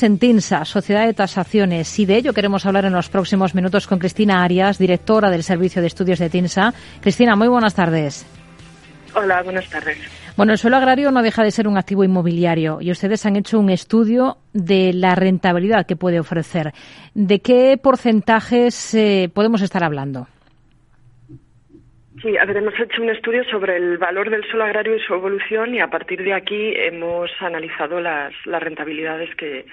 en TINSA, Sociedad de Tasaciones, y de ello queremos hablar en los próximos minutos con Cristina Arias, directora del Servicio de Estudios de TINSA. Cristina, muy buenas tardes. Hola, buenas tardes. Bueno, el suelo agrario no deja de ser un activo inmobiliario y ustedes han hecho un estudio de la rentabilidad que puede ofrecer. ¿De qué porcentajes eh, podemos estar hablando? Sí, a ver, hemos hecho un estudio sobre el valor del suelo agrario y su evolución y a partir de aquí hemos analizado las, las rentabilidades que,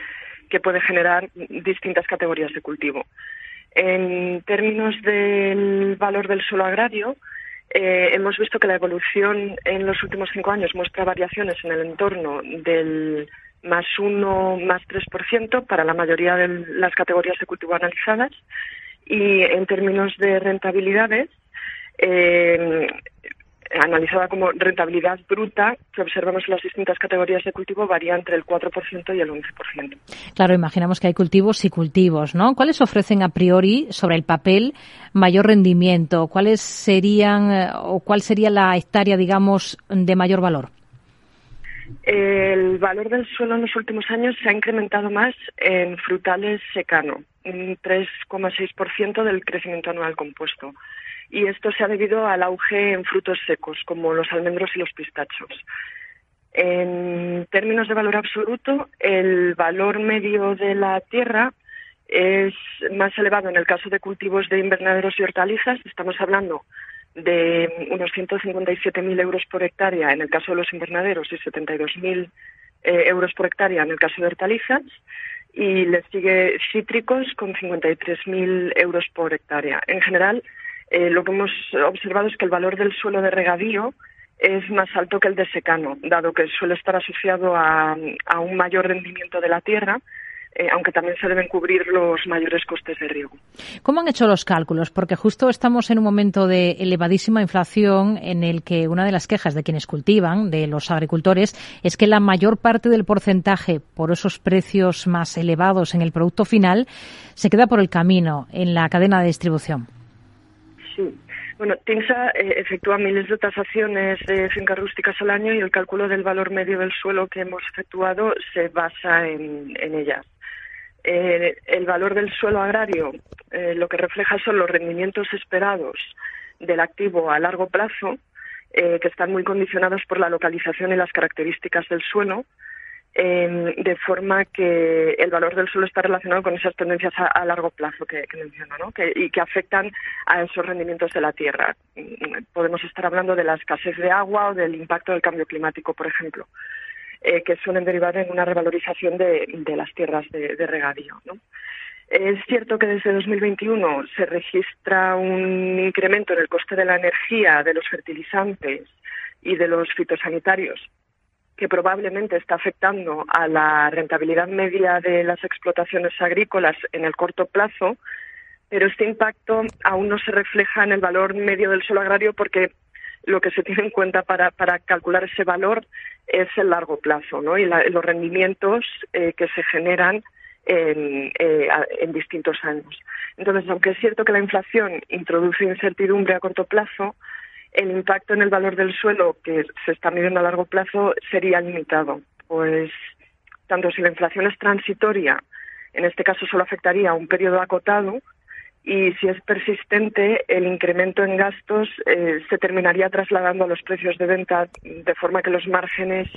que puede generar distintas categorías de cultivo. En términos del valor del suelo agrario, eh, hemos visto que la evolución en los últimos cinco años muestra variaciones en el entorno del más uno, más tres por ciento para la mayoría de las categorías de cultivo analizadas y en términos de rentabilidades eh, analizada como rentabilidad bruta, que observamos en las distintas categorías de cultivo, varía entre el 4% y el 11%. Claro, imaginamos que hay cultivos y cultivos, ¿no? ¿Cuáles ofrecen a priori, sobre el papel, mayor rendimiento? ¿Cuáles serían eh, o cuál sería la hectárea, digamos, de mayor valor? El valor del suelo en los últimos años se ha incrementado más en frutales secano, un 3,6% del crecimiento anual compuesto y esto se ha debido al auge en frutos secos como los almendros y los pistachos. En términos de valor absoluto, el valor medio de la tierra es más elevado en el caso de cultivos de invernaderos y hortalizas. Estamos hablando de unos 157.000 euros por hectárea en el caso de los invernaderos y 72.000 eh, euros por hectárea en el caso de hortalizas. Y le sigue cítricos con 53.000 euros por hectárea. En general, eh, lo que hemos observado es que el valor del suelo de regadío es más alto que el de secano, dado que suele estar asociado a, un mayor rendimiento de la tierra, eh, aunque también se deben cubrir los mayores costes de riego. ¿Cómo han hecho los cálculos? Porque justo estamos en un momento de elevadísima inflación en el que una de las quejas de quienes cultivan, de los agricultores, es que la mayor parte del porcentaje por esos precios más elevados en el producto final se queda por el camino en la cadena de distribución. Sí. Bueno, TINSA eh, efectúa miles de tasaciones de fincas rústicas al año y el cálculo del valor medio del suelo que hemos efectuado se basa en, ellas. Eh, el valor del suelo agrario eh, lo que refleja son los rendimientos esperados del activo a largo plazo, que están muy condicionados por la localización y las características del suelo, Em, de forma que el valor del suelo está relacionado con esas tendencias a, largo plazo que, que menciono, ¿no? y que afectan a esos rendimientos de la tierra. Podemos estar hablando de la escasez de agua o del impacto del cambio climático, por ejemplo, eh, que suelen derivar en una revalorización de, las tierras de, regadío. Es cierto que desde 2021 se registra un incremento en el coste de la energía, de los fertilizantes y de los fitosanitarios que probablemente está afectando a la rentabilidad media de las explotaciones agrícolas en el corto plazo, pero este impacto aún no se refleja en el valor medio del suelo agrario porque lo que se tiene en cuenta para, calcular ese valor es el largo plazo y los rendimientos eh, que se generan en, eh, en distintos años. Entonces, aunque es cierto que la inflación introduce incertidumbre a corto plazo, el impacto en el valor del suelo que se está midiendo a largo plazo sería limitado. Pues tanto si la inflación es transitoria, en este caso solo afectaría a un periodo acotado, y si es persistente, el incremento en gastos eh, se terminaría trasladando a los precios de venta, de forma que los márgenes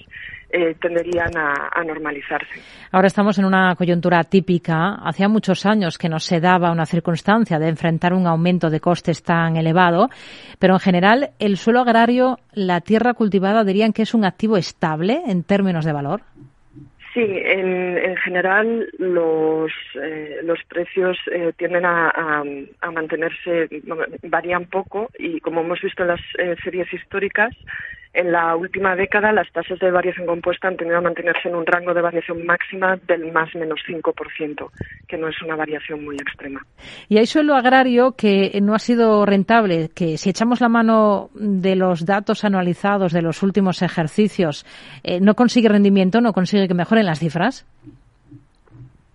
eh, tenderían a, normalizarse. Ahora estamos en una coyuntura típica. Hacía muchos años que no se daba una circunstancia de enfrentar un aumento de costes tan elevado, pero en general el suelo agrario, la tierra cultivada, dirían que es un activo estable en términos de valor. Sí, en, general los, eh, los precios eh, tienden a, mantenerse, varían poco y como hemos visto en las eh, series históricas, en la última década las tasas de variación compuesta han tenido a mantenerse en un rango de variación máxima del más menos 5%, que no es una variación muy extrema. Y hay suelo agrario que no ha sido rentable, que si echamos la mano de los datos anualizados de los últimos ejercicios, eh, no consigue rendimiento, no consigue que mejoren las cifras.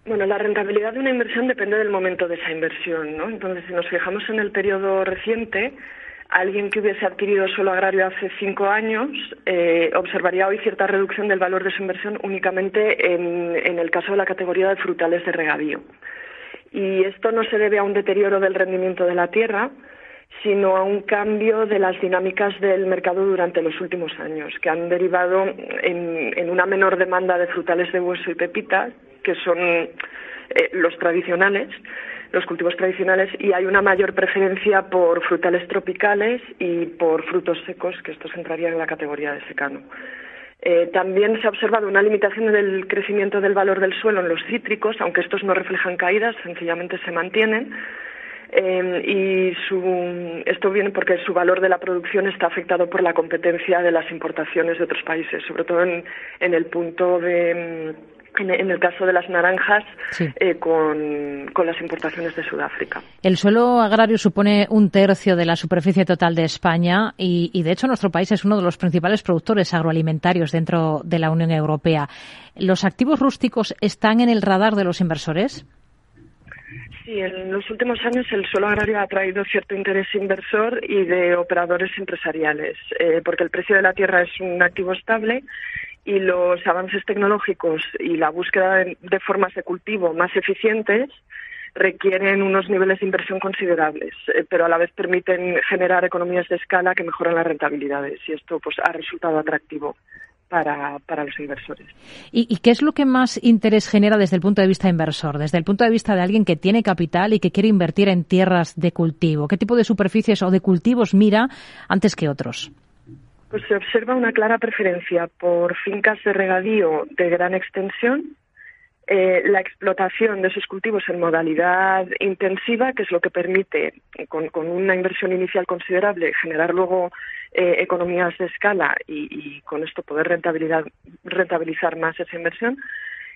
Bueno, la rentabilidad de una inversión depende del momento de esa inversión, ¿no? Entonces, si nos fijamos en el periodo reciente, alguien que hubiese adquirido suelo agrario hace cinco años eh, observaría hoy cierta reducción del valor de su inversión únicamente en, en el caso de la categoría de frutales de regadío. Y esto no se debe a un deterioro del rendimiento de la tierra, sino a un cambio de las dinámicas del mercado durante los últimos años, que han derivado en, una menor demanda de frutales de hueso y pepitas, que son eh, los tradicionales, los cultivos tradicionales, y hay una mayor preferencia por frutales tropicales y por frutos secos, que estos entrarían en la categoría de secano. Eh, también se ha observado una limitación del crecimiento del valor del suelo en los cítricos, aunque estos no reflejan caídas, sencillamente se mantienen Em, y esto viene porque su valor de la producción está afectado por la competencia de las importaciones de otros países, sobre todo en, el punto de em, en, el caso de las naranjas, eh, con, las importaciones de Sudáfrica. El suelo agrario supone un tercio de la superficie total de España y, y, de hecho, nuestro país es uno de los principales productores agroalimentarios dentro de la Unión Europea. ¿Los activos rústicos están en el radar de los inversores? Sí, en los últimos años el suelo agrario ha traído cierto interés inversor y de operadores empresariales, eh, porque el precio de la tierra es un activo estable y los avances tecnológicos y la búsqueda de, formas de cultivo más eficientes requieren unos niveles de inversión considerables, eh, pero a la vez permiten generar economías de escala que mejoran las rentabilidades y esto pues ha resultado atractivo para, los inversores. ¿Y, qué es lo que más interés genera desde el punto de vista inversor, desde el punto de vista de alguien que tiene capital y que quiere invertir en tierras de cultivo? ¿Qué tipo de superficies o de cultivos mira antes que otros? Pues se observa una clara preferencia por fincas de regadío de gran extensión eh, la explotación de esos cultivos en modalidad intensiva, que es lo que permite, con, una inversión inicial considerable, generar luego eh, economías de escala y, con esto poder rentabilizar más esa inversión.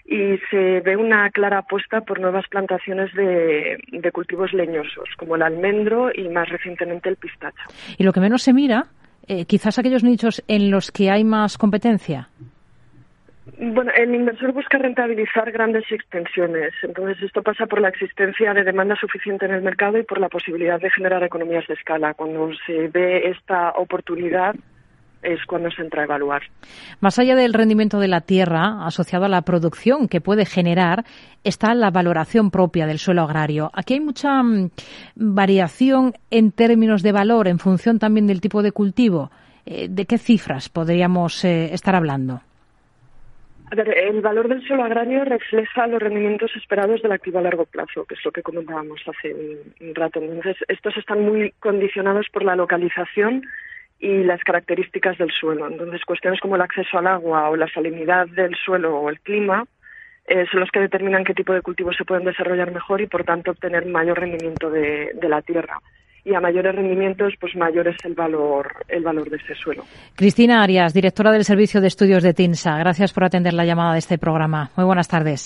Y se ve una clara apuesta por nuevas plantaciones de, cultivos leñosos, como el almendro y más recientemente el pistacho. Y lo que menos se mira, eh, quizás aquellos nichos en los que hay más competencia. Bueno, el inversor busca rentabilizar grandes extensiones. Entonces, esto pasa por la existencia de demanda suficiente en el mercado y por la posibilidad de generar economías de escala. Cuando se ve esta oportunidad, es cuando se entra a evaluar. Más allá del rendimiento de la tierra asociado a la producción que puede generar, está la valoración propia del suelo agrario. Aquí hay mucha mm, variación en términos de valor en función también del tipo de cultivo. Eh, ¿De qué cifras podríamos eh, estar hablando? A ver, el valor del suelo agrario refleja los rendimientos esperados del activo a largo plazo, que es lo que comentábamos hace un, rato. Entonces, estos están muy condicionados por la localización y las características del suelo. Entonces, cuestiones como el acceso al agua o la salinidad del suelo o el clima eh, son los que determinan qué tipo de cultivos se pueden desarrollar mejor y, por tanto, obtener mayor rendimiento de la tierra y a mayores rendimientos, pues mayor es el valor, el valor de ese suelo. Cristina Arias, directora del Servicio de Estudios de TINSA, gracias por atender la llamada de este programa. Muy buenas tardes.